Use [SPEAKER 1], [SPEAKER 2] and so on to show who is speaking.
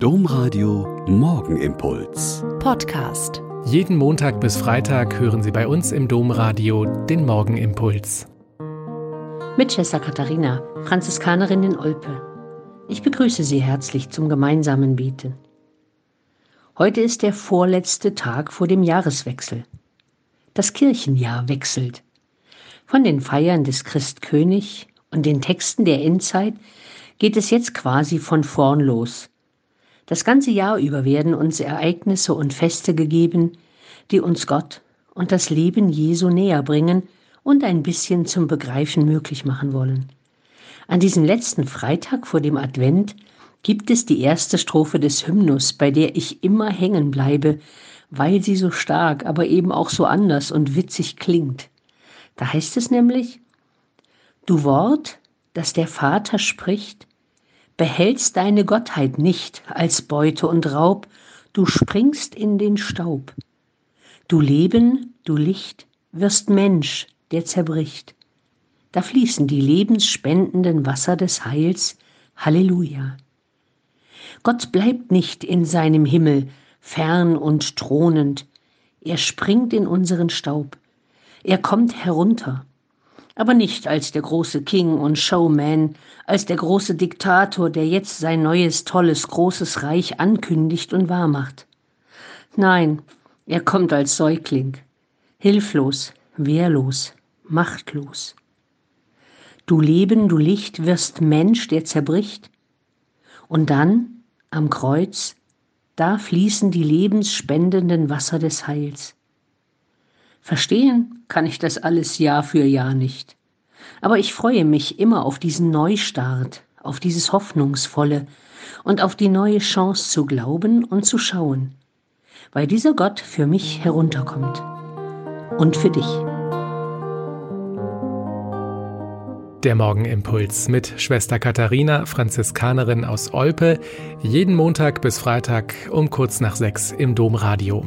[SPEAKER 1] Domradio Morgenimpuls.
[SPEAKER 2] Podcast.
[SPEAKER 3] Jeden Montag bis Freitag hören Sie bei uns im Domradio den Morgenimpuls.
[SPEAKER 4] Mit Schwester Katharina, Franziskanerin in Olpe. Ich begrüße Sie herzlich zum gemeinsamen Beten. Heute ist der vorletzte Tag vor dem Jahreswechsel. Das Kirchenjahr wechselt. Von den Feiern des Christkönig und den Texten der Endzeit geht es jetzt quasi von vorn los. Das ganze Jahr über werden uns Ereignisse und Feste gegeben, die uns Gott und das Leben Jesu näher bringen und ein bisschen zum Begreifen möglich machen wollen. An diesem letzten Freitag vor dem Advent gibt es die erste Strophe des Hymnus, bei der ich immer hängen bleibe, weil sie so stark, aber eben auch so anders und witzig klingt. Da heißt es nämlich, Du Wort, das der Vater spricht, behältst deine Gottheit nicht als Beute und Raub, du springst in den Staub. Du Leben, du Licht, wirst Mensch, der zerbricht. Da fließen die lebensspendenden Wasser des Heils. Halleluja. Gott bleibt nicht in seinem Himmel, fern und thronend. Er springt in unseren Staub. Er kommt herunter aber nicht als der große King und Showman, als der große Diktator, der jetzt sein neues, tolles, großes Reich ankündigt und wahrmacht. Nein, er kommt als Säugling, hilflos, wehrlos, machtlos. Du Leben, du Licht, wirst Mensch, der zerbricht, und dann, am Kreuz, da fließen die lebensspendenden Wasser des Heils. Verstehen kann ich das alles Jahr für Jahr nicht. Aber ich freue mich immer auf diesen Neustart, auf dieses Hoffnungsvolle und auf die neue Chance zu glauben und zu schauen, weil dieser Gott für mich herunterkommt und für dich.
[SPEAKER 3] Der Morgenimpuls mit Schwester Katharina, Franziskanerin aus Olpe, jeden Montag bis Freitag um kurz nach sechs im Domradio.